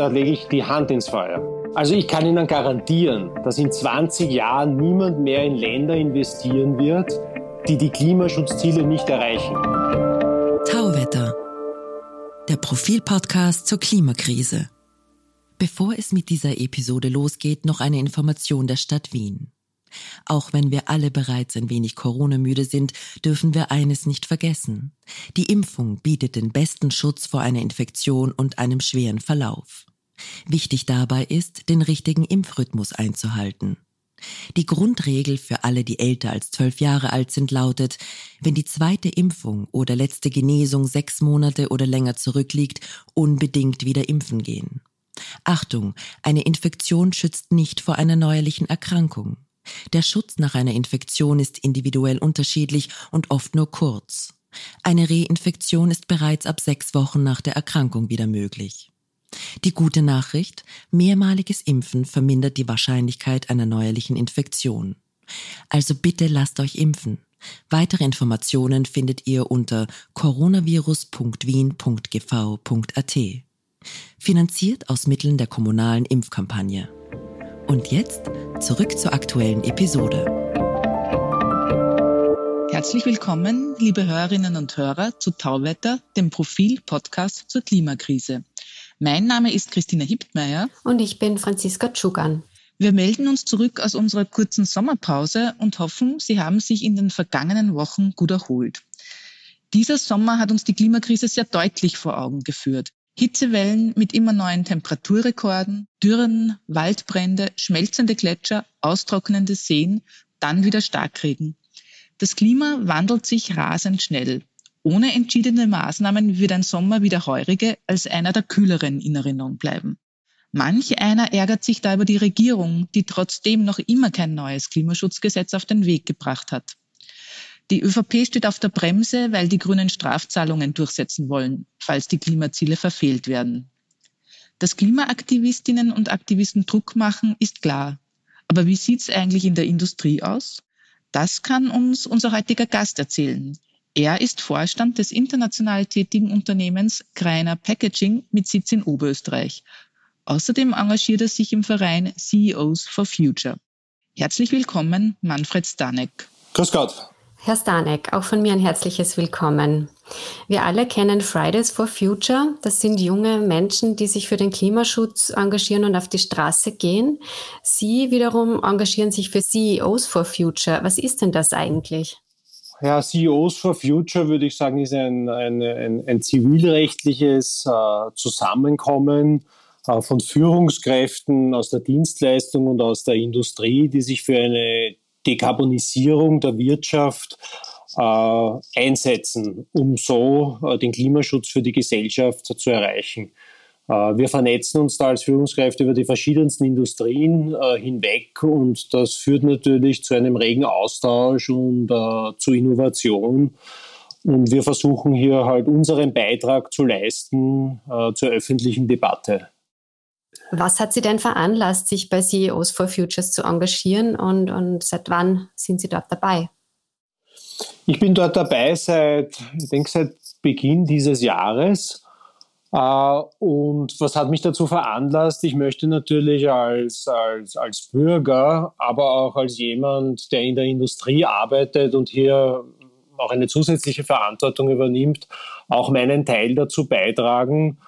Da lege ich die Hand ins Feuer. Also ich kann Ihnen garantieren, dass in 20 Jahren niemand mehr in Länder investieren wird, die die Klimaschutzziele nicht erreichen. Tauwetter. Der Profilpodcast zur Klimakrise. Bevor es mit dieser Episode losgeht, noch eine Information der Stadt Wien. Auch wenn wir alle bereits ein wenig Corona-müde sind, dürfen wir eines nicht vergessen. Die Impfung bietet den besten Schutz vor einer Infektion und einem schweren Verlauf. Wichtig dabei ist, den richtigen Impfrhythmus einzuhalten. Die Grundregel für alle, die älter als zwölf Jahre alt sind, lautet, wenn die zweite Impfung oder letzte Genesung sechs Monate oder länger zurückliegt, unbedingt wieder impfen gehen. Achtung, eine Infektion schützt nicht vor einer neuerlichen Erkrankung. Der Schutz nach einer Infektion ist individuell unterschiedlich und oft nur kurz. Eine Reinfektion ist bereits ab sechs Wochen nach der Erkrankung wieder möglich. Die gute Nachricht, mehrmaliges Impfen vermindert die Wahrscheinlichkeit einer neuerlichen Infektion. Also bitte lasst euch impfen. Weitere Informationen findet ihr unter coronavirus.wien.gv.at. Finanziert aus Mitteln der kommunalen Impfkampagne. Und jetzt zurück zur aktuellen Episode. Herzlich willkommen, liebe Hörerinnen und Hörer, zu Tauwetter, dem Profil-Podcast zur Klimakrise. Mein Name ist Christina Hiptmeier. Und ich bin Franziska Tschugan. Wir melden uns zurück aus unserer kurzen Sommerpause und hoffen, Sie haben sich in den vergangenen Wochen gut erholt. Dieser Sommer hat uns die Klimakrise sehr deutlich vor Augen geführt. Hitzewellen mit immer neuen Temperaturrekorden, Dürren, Waldbrände, schmelzende Gletscher, austrocknende Seen, dann wieder Starkregen. Das Klima wandelt sich rasend schnell ohne entschiedene Maßnahmen wird ein Sommer wie der heurige als einer der kühleren in Erinnerung bleiben. Manch einer ärgert sich da über die Regierung, die trotzdem noch immer kein neues Klimaschutzgesetz auf den Weg gebracht hat. Die ÖVP steht auf der Bremse, weil die Grünen Strafzahlungen durchsetzen wollen, falls die Klimaziele verfehlt werden. Dass Klimaaktivistinnen und Aktivisten Druck machen, ist klar. Aber wie sieht's eigentlich in der Industrie aus? Das kann uns unser heutiger Gast erzählen. Er ist Vorstand des international tätigen Unternehmens Greiner Packaging mit Sitz in Oberösterreich. Außerdem engagiert er sich im Verein CEOs for Future. Herzlich willkommen, Manfred Stanek. Grüß Gott. Herr Stanek, auch von mir ein herzliches Willkommen. Wir alle kennen Fridays for Future. Das sind junge Menschen, die sich für den Klimaschutz engagieren und auf die Straße gehen. Sie wiederum engagieren sich für CEOs for Future. Was ist denn das eigentlich? Ja, CEOs for Future würde ich sagen, ist ein, ein, ein, ein zivilrechtliches äh, Zusammenkommen äh, von Führungskräften aus der Dienstleistung und aus der Industrie, die sich für eine Dekarbonisierung der Wirtschaft äh, einsetzen, um so äh, den Klimaschutz für die Gesellschaft zu erreichen. Äh, wir vernetzen uns da als Führungskräfte über die verschiedensten Industrien äh, hinweg und das führt natürlich zu einem regen Austausch und äh, zu Innovation. Und wir versuchen hier halt unseren Beitrag zu leisten äh, zur öffentlichen Debatte. Was hat Sie denn veranlasst, sich bei CEOs for Futures zu engagieren und, und seit wann sind Sie dort dabei? Ich bin dort dabei seit, ich denke, seit Beginn dieses Jahres und was hat mich dazu veranlasst? Ich möchte natürlich als, als, als Bürger, aber auch als jemand, der in der Industrie arbeitet und hier auch eine zusätzliche Verantwortung übernimmt, auch meinen Teil dazu beitragen,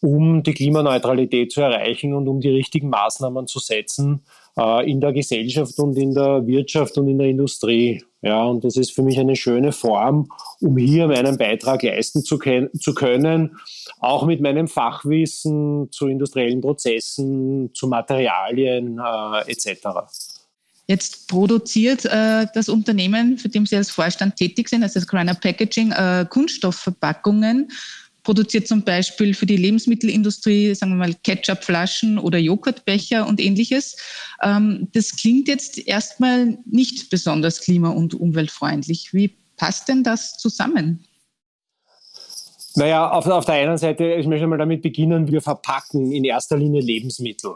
um die Klimaneutralität zu erreichen und um die richtigen Maßnahmen zu setzen uh, in der Gesellschaft und in der Wirtschaft und in der Industrie. Ja, und das ist für mich eine schöne Form, um hier meinen Beitrag leisten zu, zu können, auch mit meinem Fachwissen zu industriellen Prozessen, zu Materialien äh, etc. Jetzt produziert äh, das Unternehmen, für dem Sie als Vorstand tätig sind, also das Griner Packaging, äh, Kunststoffverpackungen produziert zum Beispiel für die Lebensmittelindustrie, sagen wir mal, Ketchupflaschen oder Joghurtbecher und ähnliches. Ähm, das klingt jetzt erstmal nicht besonders klima- und umweltfreundlich. Wie passt denn das zusammen? Naja, auf, auf der einen Seite, ich möchte mal damit beginnen, wir verpacken in erster Linie Lebensmittel.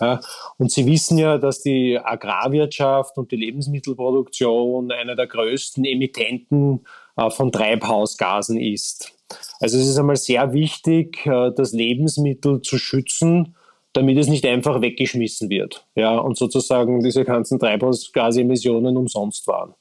Ja, und Sie wissen ja, dass die Agrarwirtschaft und die Lebensmittelproduktion einer der größten Emittenten äh, von Treibhausgasen ist. Also es ist einmal sehr wichtig, äh, das Lebensmittel zu schützen, damit es nicht einfach weggeschmissen wird. Ja, und sozusagen diese ganzen Treibhausgasemissionen umsonst waren.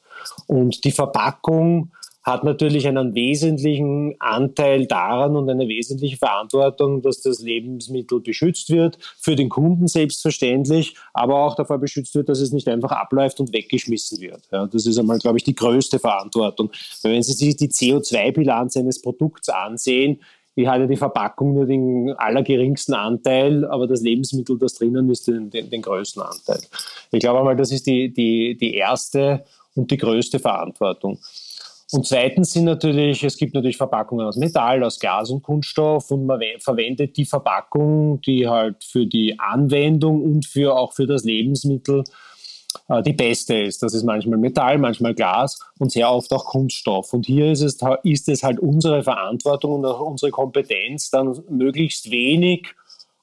Und die Verpackung hat natürlich einen wesentlichen Anteil daran und eine wesentliche Verantwortung, dass das Lebensmittel beschützt wird, für den Kunden selbstverständlich, aber auch davor beschützt wird, dass es nicht einfach abläuft und weggeschmissen wird. Ja, das ist einmal, glaube ich, die größte Verantwortung. Weil wenn Sie sich die CO2-Bilanz eines Produkts ansehen, die hat ja die Verpackung nur den allergeringsten Anteil, aber das Lebensmittel, das drinnen ist, den, den, den größten Anteil. Ich glaube einmal, das ist die, die, die erste und die größte Verantwortung. Und zweitens sind natürlich, es gibt natürlich Verpackungen aus Metall, aus Glas und Kunststoff und man verwendet die Verpackung, die halt für die Anwendung und für auch für das Lebensmittel äh, die beste ist. Das ist manchmal Metall, manchmal Glas und sehr oft auch Kunststoff. Und hier ist es, ist es halt unsere Verantwortung und auch unsere Kompetenz, dann möglichst wenig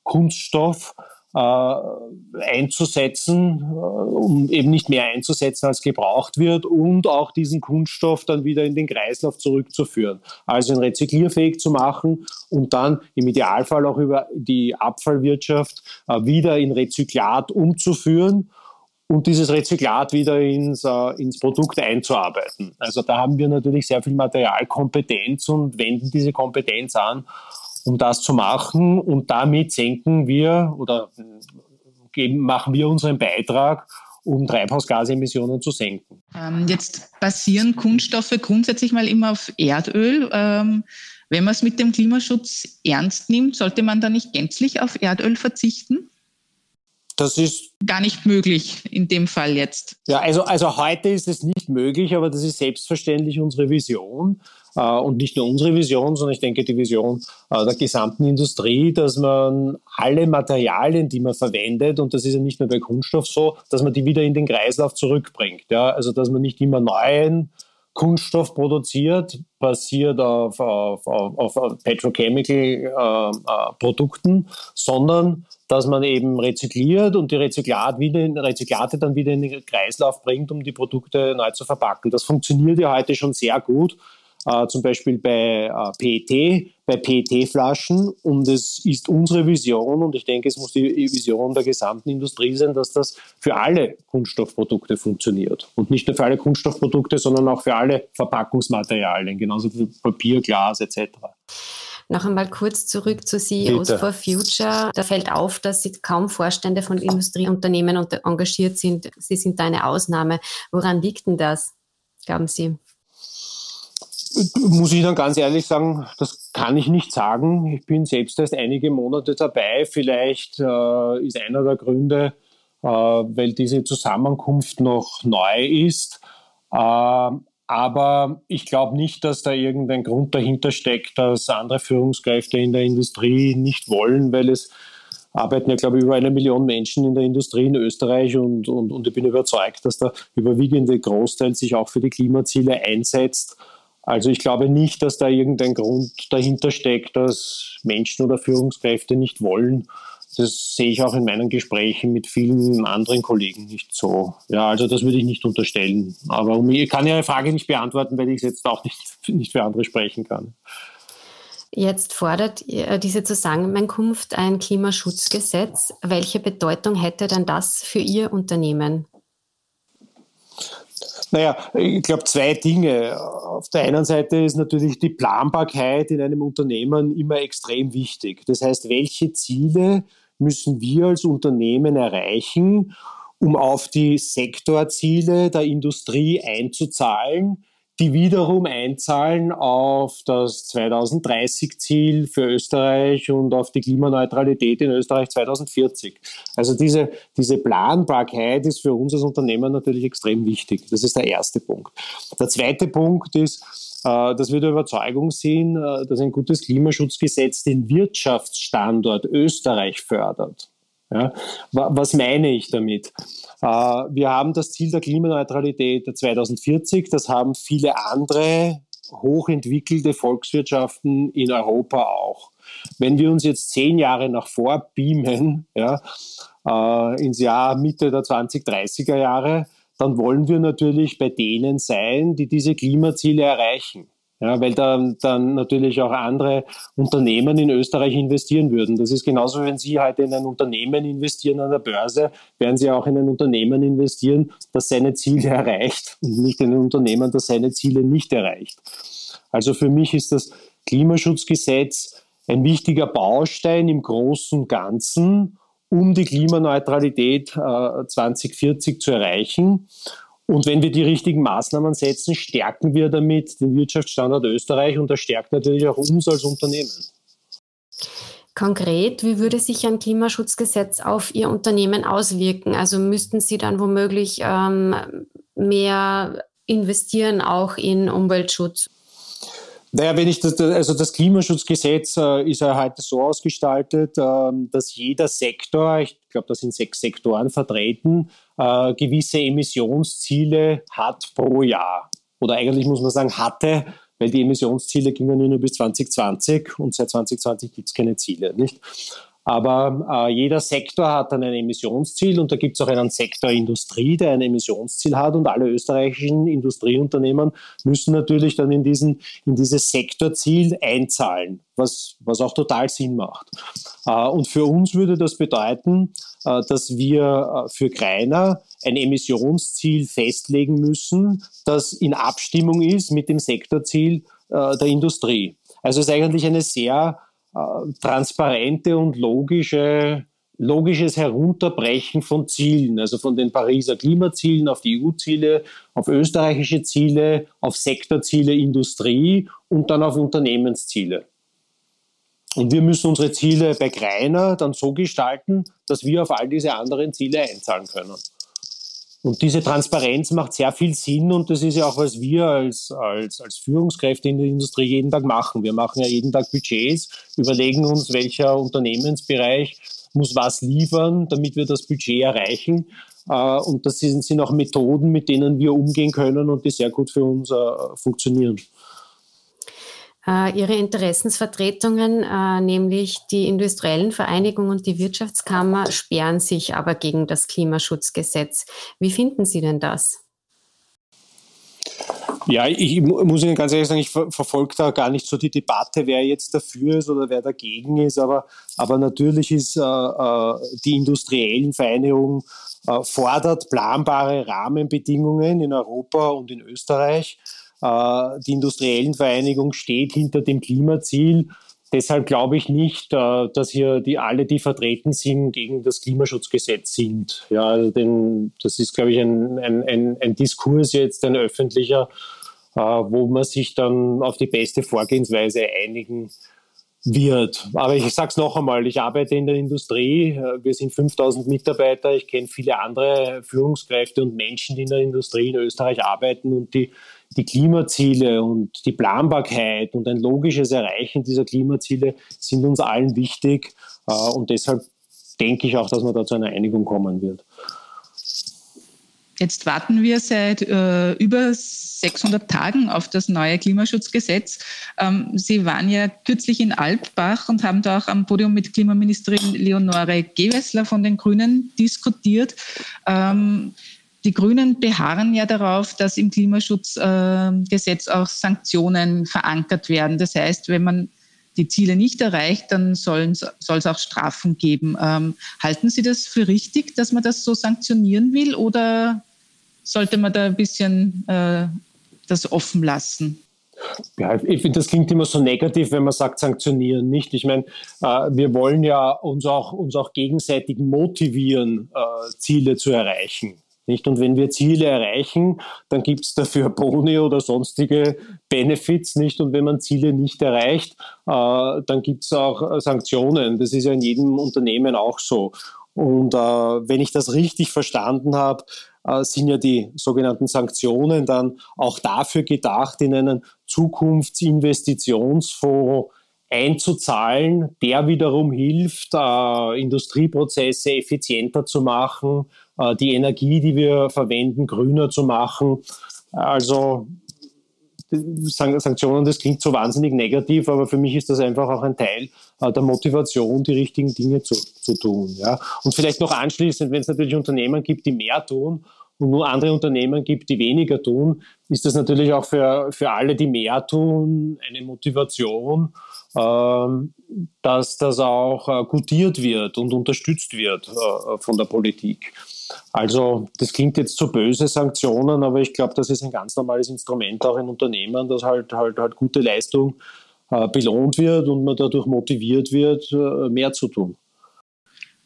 Kunststoff einzusetzen, äh, um eben nicht mehr einzusetzen, als gebraucht wird und auch diesen Kunststoff dann wieder in den Kreislauf zurückzuführen. Also ihn rezyklierfähig zu machen und dann im Idealfall auch über die Abfallwirtschaft äh, wieder in Rezyklat umzuführen und dieses Rezyklat wieder ins, äh, ins Produkt einzuarbeiten. Also da haben wir natürlich sehr viel Materialkompetenz und wenden diese Kompetenz an um das zu machen. Und damit senken wir oder geben, machen wir unseren Beitrag, um Treibhausgasemissionen zu senken. Ähm, jetzt basieren Kunststoffe grundsätzlich mal immer auf Erdöl. Ähm, wenn man es mit dem Klimaschutz ernst nimmt, sollte man da nicht gänzlich auf Erdöl verzichten? Das ist gar nicht möglich in dem Fall jetzt. Ja, also, also heute ist es nicht möglich, aber das ist selbstverständlich unsere Vision. Äh, und nicht nur unsere Vision, sondern ich denke die Vision äh, der gesamten Industrie, dass man alle Materialien, die man verwendet, und das ist ja nicht nur bei Kunststoff so, dass man die wieder in den Kreislauf zurückbringt. Ja? Also dass man nicht immer neuen Kunststoff produziert, basiert auf, auf, auf, auf Petrochemical-Produkten, äh, äh, sondern dass man eben rezykliert und die Rezyklat wieder in, Rezyklate dann wieder in den Kreislauf bringt, um die Produkte neu zu verpacken. Das funktioniert ja heute schon sehr gut äh, zum Beispiel bei äh, PET, bei PET-Flaschen. Und es ist unsere Vision, und ich denke, es muss die Vision der gesamten Industrie sein, dass das für alle Kunststoffprodukte funktioniert. Und nicht nur für alle Kunststoffprodukte, sondern auch für alle Verpackungsmaterialien, genauso wie Papier, Glas etc. Noch einmal kurz zurück zu CEOs Bitte. for Future. Da fällt auf, dass Sie kaum Vorstände von Industrieunternehmen engagiert sind. Sie sind da eine Ausnahme. Woran liegt denn das, glauben Sie? Muss ich dann ganz ehrlich sagen, das kann ich nicht sagen. Ich bin selbst erst einige Monate dabei. Vielleicht äh, ist einer der Gründe, äh, weil diese Zusammenkunft noch neu ist. Äh, aber ich glaube nicht, dass da irgendein Grund dahinter steckt, dass andere Führungskräfte in der Industrie nicht wollen, weil es arbeiten ja, glaube ich, über eine Million Menschen in der Industrie in Österreich und, und, und ich bin überzeugt, dass der überwiegende Großteil sich auch für die Klimaziele einsetzt. Also ich glaube nicht, dass da irgendein Grund dahinter steckt, dass Menschen oder Führungskräfte nicht wollen. Das sehe ich auch in meinen Gesprächen mit vielen anderen Kollegen nicht so. Ja, also das würde ich nicht unterstellen. Aber ich kann Ihre Frage nicht beantworten, weil ich es jetzt auch nicht, nicht für andere sprechen kann. Jetzt fordert diese Zusammenkunft ein Klimaschutzgesetz. Welche Bedeutung hätte denn das für Ihr Unternehmen? Naja, ich glaube zwei Dinge. Auf der einen Seite ist natürlich die Planbarkeit in einem Unternehmen immer extrem wichtig. Das heißt, welche Ziele müssen wir als Unternehmen erreichen, um auf die Sektorziele der Industrie einzuzahlen? Die wiederum einzahlen auf das 2030-Ziel für Österreich und auf die Klimaneutralität in Österreich 2040. Also diese, diese Planbarkeit ist für uns als Unternehmen natürlich extrem wichtig. Das ist der erste Punkt. Der zweite Punkt ist, äh, dass wir der Überzeugung sind, äh, dass ein gutes Klimaschutzgesetz den Wirtschaftsstandort Österreich fördert. Ja, was meine ich damit? Äh, wir haben das Ziel der Klimaneutralität 2040, das haben viele andere hochentwickelte Volkswirtschaften in Europa auch. Wenn wir uns jetzt zehn Jahre nach vor beamen, ja, äh, ins Jahr Mitte der 2030er Jahre, dann wollen wir natürlich bei denen sein, die diese Klimaziele erreichen. Ja, weil dann, dann natürlich auch andere Unternehmen in Österreich investieren würden. Das ist genauso, wenn Sie heute in ein Unternehmen investieren an der Börse, werden Sie auch in ein Unternehmen investieren, das seine Ziele erreicht und nicht in ein Unternehmen, das seine Ziele nicht erreicht. Also für mich ist das Klimaschutzgesetz ein wichtiger Baustein im großen Ganzen, um die Klimaneutralität äh, 2040 zu erreichen. Und wenn wir die richtigen Maßnahmen setzen, stärken wir damit den Wirtschaftsstandort Österreich und das stärkt natürlich auch uns als Unternehmen. Konkret, wie würde sich ein Klimaschutzgesetz auf Ihr Unternehmen auswirken? Also müssten Sie dann womöglich ähm, mehr investieren, auch in Umweltschutz? Naja, wenn ich das, also das Klimaschutzgesetz äh, ist ja heute so ausgestaltet, äh, dass jeder Sektor, ich glaube, da sind sechs Sektoren vertreten, äh, gewisse Emissionsziele hat pro Jahr. Oder eigentlich muss man sagen, hatte, weil die Emissionsziele gingen nur bis 2020 und seit 2020 gibt es keine Ziele. Nicht? Aber äh, jeder Sektor hat dann ein Emissionsziel und da gibt es auch einen Sektor Industrie, der ein Emissionsziel hat und alle österreichischen Industrieunternehmen müssen natürlich dann in, diesen, in dieses Sektorziel einzahlen, was, was auch total Sinn macht. Äh, und für uns würde das bedeuten, äh, dass wir äh, für Greiner ein Emissionsziel festlegen müssen, das in Abstimmung ist mit dem Sektorziel äh, der Industrie. Also es ist eigentlich eine sehr transparente und logische, logisches Herunterbrechen von Zielen, also von den Pariser Klimazielen auf die EU-Ziele, auf österreichische Ziele, auf Sektorziele Industrie und dann auf Unternehmensziele. Und wir müssen unsere Ziele bei Greiner dann so gestalten, dass wir auf all diese anderen Ziele einzahlen können. Und diese Transparenz macht sehr viel Sinn und das ist ja auch, was wir als, als, als Führungskräfte in der Industrie jeden Tag machen. Wir machen ja jeden Tag Budgets, überlegen uns, welcher Unternehmensbereich muss was liefern, damit wir das Budget erreichen. Äh, und das sind, sind auch Methoden, mit denen wir umgehen können und die sehr gut für uns äh, funktionieren. Äh, ihre Interessensvertretungen, äh, nämlich die industriellen Vereinigungen und die Wirtschaftskammer, sperren sich aber gegen das Klimaschutzgesetz. Wie finden Sie denn das? Ja, ich muss Ihnen ganz ehrlich sagen, ich verfolge da gar nicht so die Debatte, wer jetzt dafür ist oder wer dagegen ist, aber, aber natürlich ist äh, äh die industriellen Vereinigung äh, fordert planbare Rahmenbedingungen in Europa und in Österreich die industriellen Vereinigung steht hinter dem Klimaziel. Deshalb glaube ich nicht, äh, dass hier die alle, die vertreten sind, gegen das Klimaschutzgesetz sind. Ja, denn das ist, glaube ich, ein, ein, ein, ein Diskurs jetzt, ein öffentlicher, äh, wo man sich dann auf die beste Vorgehensweise einigen wird. Aber ich sage es noch einmal, ich arbeite in der Industrie, wir sind 5000 Mitarbeiter, ich kenne viele andere Führungskräfte und Menschen, die in der Industrie in Österreich arbeiten und die die Klimaziele und die Planbarkeit und ein logisches Erreichen dieser Klimaziele sind uns allen wichtig. Äh, und deshalb denke ich auch, dass man da zu einer Einigung kommen wird. Jetzt warten wir seit äh, über 600 Tagen auf das neue Klimaschutzgesetz. Ähm, Sie waren ja kürzlich in Alpbach und haben da auch am Podium mit Klimaministerin Leonore Gewessler von den Grünen diskutiert. Ähm, die Grünen beharren ja darauf, dass im Klimaschutzgesetz auch Sanktionen verankert werden. Das heißt, wenn man die Ziele nicht erreicht, dann soll es auch Strafen geben. Ähm, halten Sie das für richtig, dass man das so sanktionieren will oder sollte man da ein bisschen äh, das offen lassen? Ja, ich finde, das klingt immer so negativ, wenn man sagt, sanktionieren nicht. Ich meine, äh, wir wollen ja uns auch, uns auch gegenseitig motivieren, äh, Ziele zu erreichen. Nicht? Und wenn wir Ziele erreichen, dann gibt es dafür Boni oder sonstige Benefits. Nicht? Und wenn man Ziele nicht erreicht, äh, dann gibt es auch Sanktionen. Das ist ja in jedem Unternehmen auch so. Und äh, wenn ich das richtig verstanden habe, äh, sind ja die sogenannten Sanktionen dann auch dafür gedacht, in einen Zukunftsinvestitionsfonds einzuzahlen, der wiederum hilft, äh, Industrieprozesse effizienter zu machen, äh, die Energie, die wir verwenden, grüner zu machen. Also Sanktionen, das klingt so wahnsinnig negativ, aber für mich ist das einfach auch ein Teil äh, der Motivation, die richtigen Dinge zu, zu tun. Ja. Und vielleicht noch anschließend, wenn es natürlich Unternehmen gibt, die mehr tun und nur andere Unternehmen gibt, die weniger tun, ist das natürlich auch für, für alle, die mehr tun, eine Motivation, ähm, dass das auch äh, gutiert wird und unterstützt wird äh, von der Politik. Also das klingt jetzt zu böse Sanktionen, aber ich glaube, das ist ein ganz normales Instrument auch in Unternehmen, dass halt halt, halt gute Leistung äh, belohnt wird und man dadurch motiviert wird, äh, mehr zu tun.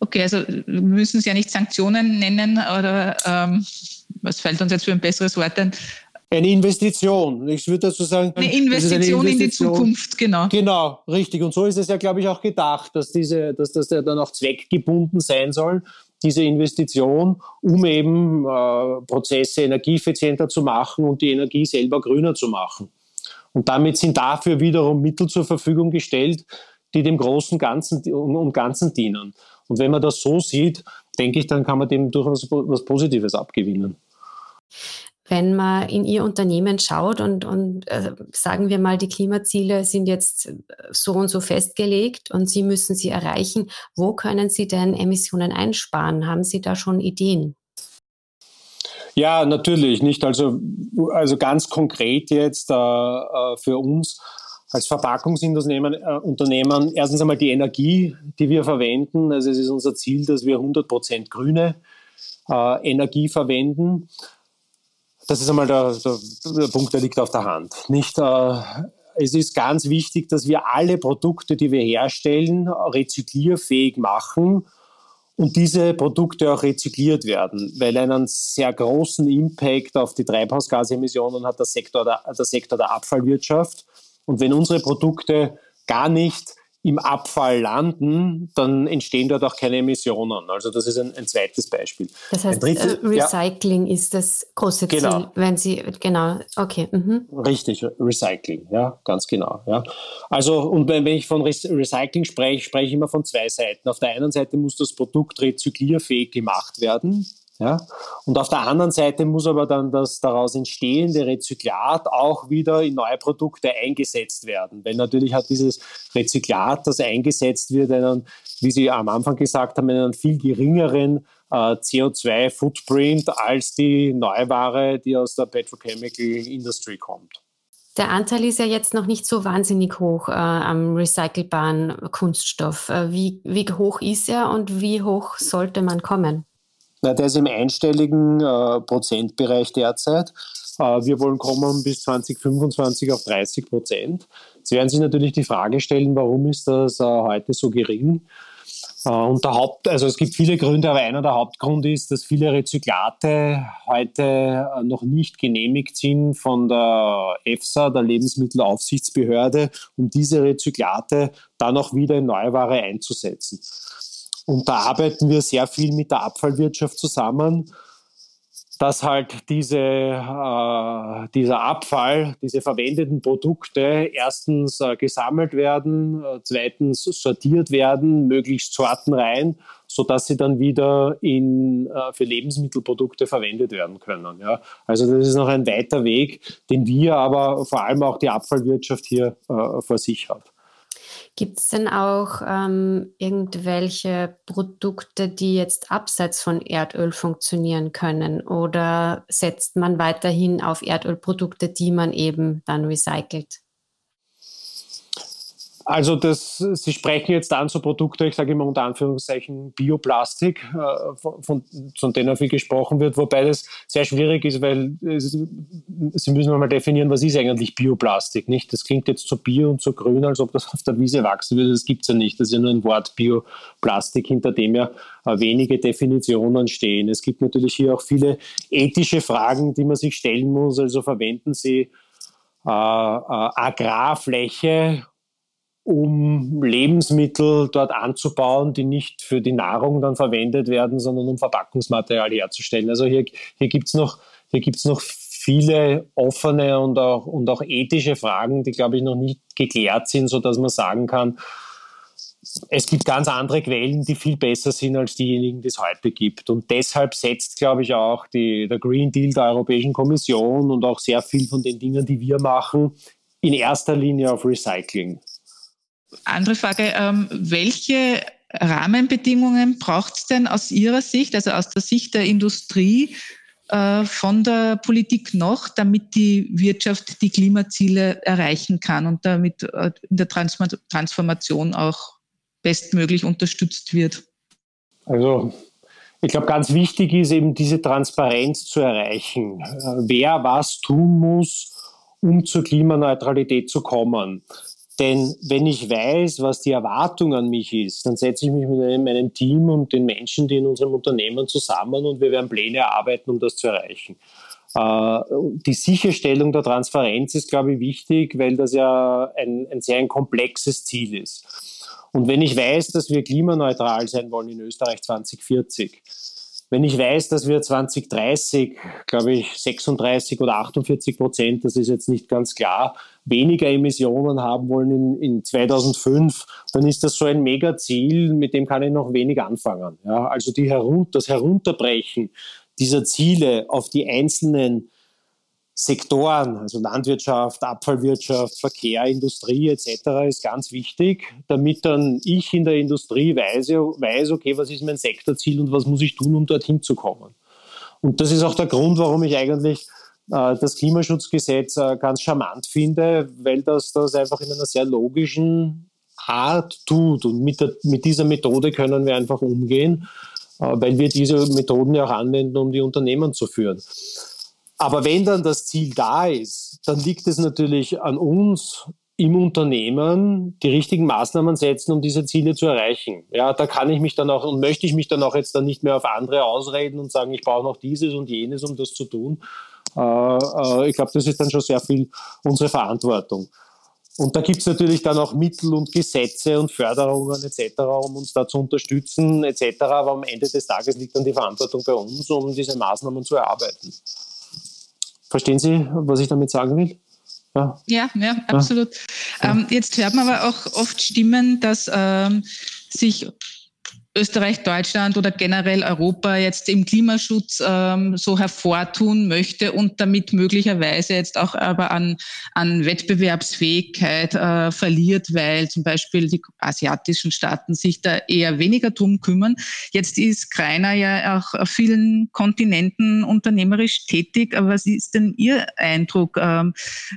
Okay, also wir müssen es ja nicht Sanktionen nennen oder ähm, was fällt uns jetzt für ein besseres Wort ein? Eine Investition. Ich würde dazu sagen, eine Investition, eine Investition, in die Zukunft, genau. Genau, richtig. Und so ist es ja, glaube ich, auch gedacht, dass diese, dass das ja dann auch zweckgebunden sein soll, diese Investition, um eben äh, Prozesse energieeffizienter zu machen und die Energie selber grüner zu machen. Und damit sind dafür wiederum Mittel zur Verfügung gestellt, die dem großen Ganzen und Ganzen dienen. Und wenn man das so sieht, denke ich, dann kann man dem durchaus was Positives abgewinnen. Wenn man in Ihr Unternehmen schaut und, und äh, sagen wir mal, die Klimaziele sind jetzt so und so festgelegt und Sie müssen sie erreichen, wo können Sie denn Emissionen einsparen? Haben Sie da schon Ideen? Ja, natürlich nicht. Also, also ganz konkret jetzt äh, äh für uns als Verpackungsunternehmen äh, erstens einmal die Energie, die wir verwenden. Also es ist unser Ziel, dass wir 100% grüne äh, Energie verwenden. Das ist einmal der, der, der, Punkt, der liegt auf der Hand. Nicht, äh, es ist ganz wichtig, dass wir alle Produkte, die wir herstellen, rezyklierfähig machen und diese Produkte auch rezykliert werden, weil einen sehr großen Impact auf die Treibhausgasemissionen hat der Sektor der, der Sektor der Abfallwirtschaft. Und wenn unsere Produkte gar nicht im Abfall landen, dann entstehen dort auch keine Emissionen. Also das ist ein, ein zweites Beispiel. Das heißt, drittes, äh, Recycling ja. ist das große Ziel, genau. wenn Sie, genau, okay. Mhm. Richtig, Recycling, ja, ganz genau. Ja. Also, und wenn, wenn ich von Recycling spreche, spreche ich immer von zwei Seiten. Auf der einen Seite muss das Produkt rezyklierfähig gemacht werden. Ja? Und auf der anderen Seite muss aber dann das daraus entstehende Rezyklat auch wieder in neue Produkte eingesetzt werden. Weil natürlich hat dieses Rezyklat, das eingesetzt wird, einen, wie Sie am Anfang gesagt haben, einen viel geringeren äh, CO2-Footprint als die Neuware, die aus der Petrochemical Industry kommt. Der Anteil ist ja jetzt noch nicht so wahnsinnig hoch äh, am recycelbaren Kunststoff. Äh, wie, wie hoch ist er und wie hoch sollte man kommen? Na, der ist im einstelligen äh, Prozentbereich derzeit. Äh, wir wollen kommen bis 2025 auf 30 Prozent. Jetzt werden sich natürlich die Frage stellen, warum ist das äh, heute so gering? Äh, und der Haupt, also es gibt viele Gründe, aber einer der Hauptgründe ist, dass viele Rezyklate heute äh, noch nicht genehmigt sind von der EFSA, der Lebensmittelaufsichtsbehörde, um diese Rezyklate dann auch wieder in Neuware einzusetzen. Und da arbeiten wir sehr viel mit der Abfallwirtschaft zusammen, dass halt diese, äh, dieser Abfall, diese verwendeten Produkte erstens äh, gesammelt werden, äh, zweitens sortiert werden, möglichst sortenrein, sodass sie dann wieder in, äh, für Lebensmittelprodukte verwendet werden können. Ja. Also das ist noch ein weiter Weg, den wir aber vor allem auch die Abfallwirtschaft hier äh, vor sich hat. Gibt es denn auch ähm, irgendwelche Produkte, die jetzt abseits von Erdöl funktionieren können? Oder setzt man weiterhin auf Erdölprodukte, die man eben dann recycelt? Also das, Sie sprechen jetzt an so Produkte, ich sage immer unter Anführungszeichen Bioplastik, äh, von, von, von denen viel gesprochen wird, wobei das sehr schwierig ist, weil es, Sie müssen mal definieren, was ist eigentlich Bioplastik, nicht? Das klingt jetzt so bio und so grün, als ob das auf der Wiese wachsen würde, das gibt es ja nicht, das ist ja nur ein Wort Bioplastik, hinter dem ja äh, wenige Definitionen stehen. Es gibt natürlich hier auch viele ethische Fragen, die man sich stellen muss, also verwenden Sie äh, äh, Agrarfläche um Lebensmittel dort anzubauen, die nicht für die Nahrung dann verwendet werden, sondern um Verpackungsmaterial herzustellen. Also hier, hier gibt es noch, noch viele offene und auch, und auch ethische Fragen, die, glaube ich, noch nicht geklärt sind, sodass man sagen kann, es gibt ganz andere Quellen, die viel besser sind als diejenigen, die es heute gibt. Und deshalb setzt, glaube ich, auch die, der Green Deal der Europäischen Kommission und auch sehr viel von den Dingen, die wir machen, in erster Linie auf Recycling. Andere Frage, ähm, welche Rahmenbedingungen braucht es denn aus Ihrer Sicht, also aus der Sicht der Industrie, äh, von der Politik noch, damit die Wirtschaft die Klimaziele erreichen kann und damit äh, in der Transformation auch bestmöglich unterstützt wird? Also ich glaube, ganz wichtig ist eben diese Transparenz zu erreichen. Äh, wer was tun muss, um zur Klimaneutralität zu kommen. Denn wenn ich weiß, was die Erwartung an mich ist, dann setze ich mich mit meinem Team und den Menschen, die in unserem Unternehmen zusammen und wir werden Pläne erarbeiten, um das zu erreichen. Äh, die Sicherstellung der Transparenz ist, glaube ich, wichtig, weil das ja ein, ein sehr ein komplexes Ziel ist. Und wenn ich weiß, dass wir klimaneutral sein wollen in Österreich 2040, wenn ich weiß, dass wir 2030, glaube ich, 36 oder 48 Prozent, das ist jetzt nicht ganz klar, weniger Emissionen haben wollen in, in 2005, dann ist das so ein Megaziel, mit dem kann ich noch wenig anfangen. Ja, also die herun das Herunterbrechen dieser Ziele auf die einzelnen Sektoren, also Landwirtschaft, Abfallwirtschaft, Verkehr, Industrie etc. ist ganz wichtig, damit dann ich in der Industrie weiß, weiß, okay, was ist mein Sektorziel und was muss ich tun, um dorthin zu kommen. Und das ist auch der Grund, warum ich eigentlich äh, das Klimaschutzgesetz äh, ganz charmant finde, weil das das einfach in einer sehr logischen Art tut. Und mit, der, mit dieser Methode können wir einfach umgehen, äh, weil wir diese Methoden ja auch anwenden, um die Unternehmen zu führen. Aber wenn dann das Ziel da ist, dann liegt es natürlich an uns im Unternehmen die richtigen Maßnahmen setzen, um diese Ziele zu erreichen. Ja, da kann ich mich dann auch und möchte ich mich dann auch jetzt dann nicht mehr auf andere ausreden und sagen, ich brauche noch dieses und jenes, um das zu tun. Äh, äh, ich glaube, das ist dann schon sehr viel unsere Verantwortung. Und da gibt es natürlich dann auch Mittel und Gesetze und Förderungen etc., um uns da zu unterstützen etc. Aber am Ende des Tages liegt dann die Verantwortung bei uns, um diese Maßnahmen zu erarbeiten. Verstehen Sie, was ich damit sagen will? Ja, ja, ja absolut. Ja. Ähm, jetzt hört man aber auch oft Stimmen, dass ähm, sich Österreich, Deutschland oder generell Europa jetzt im Klimaschutz ähm, so hervortun möchte und damit möglicherweise jetzt auch aber an, an Wettbewerbsfähigkeit äh, verliert, weil zum Beispiel die asiatischen Staaten sich da eher weniger drum kümmern. Jetzt ist Kreiner ja auch auf vielen Kontinenten unternehmerisch tätig. Aber was ist denn Ihr Eindruck? Ähm,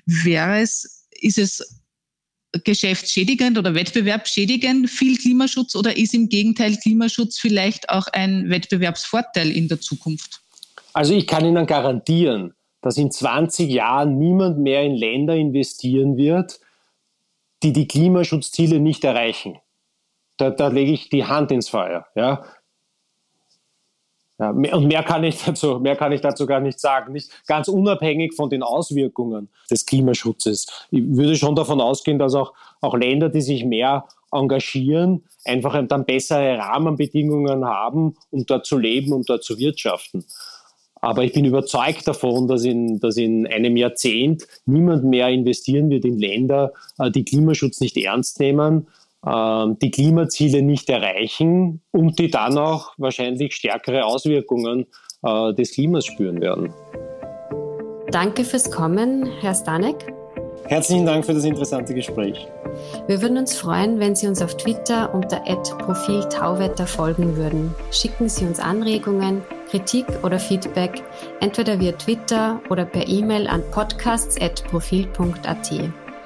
wäre es, ist es geschäftsschädigend oder wettbewerbsschädigend viel Klimaschutz oder ist im Gegenteil Klimaschutz vielleicht auch ein Wettbewerbsvorteil in der Zukunft? Also ich kann Ihnen garantieren, dass in 20 Jahren niemand mehr in Länder investieren wird, die die Klimaschutzziele nicht erreichen. Da, da lege ich die Hand ins Feuer. Ja? Ja, und mehr kann, ich dazu, mehr kann ich dazu gar nicht sagen. Nicht ganz unabhängig von den Auswirkungen des Klimaschutzes. Ich würde schon davon ausgehen, dass auch, auch Länder, die sich mehr engagieren, einfach dann bessere Rahmenbedingungen haben, um dort zu leben, um dort zu wirtschaften. Aber ich bin überzeugt davon, dass in, dass in einem Jahrzehnt niemand mehr investieren wird in Länder, äh, die Klimaschutz nicht ernst nehmen, die Klimaziele nicht erreichen und die dann auch wahrscheinlich stärkere Auswirkungen äh, des Klimas spüren werden. Danke fürs Kommen, Herr Stanek. Herzlichen Dank für das interessante Gespräch. Wir würden uns freuen, wenn Sie uns auf Twitter unter Profil Tauwetter folgen würden. Schicken Sie uns Anregungen, Kritik oder Feedback, entweder via Twitter oder per E-Mail an podcasts.profil.at.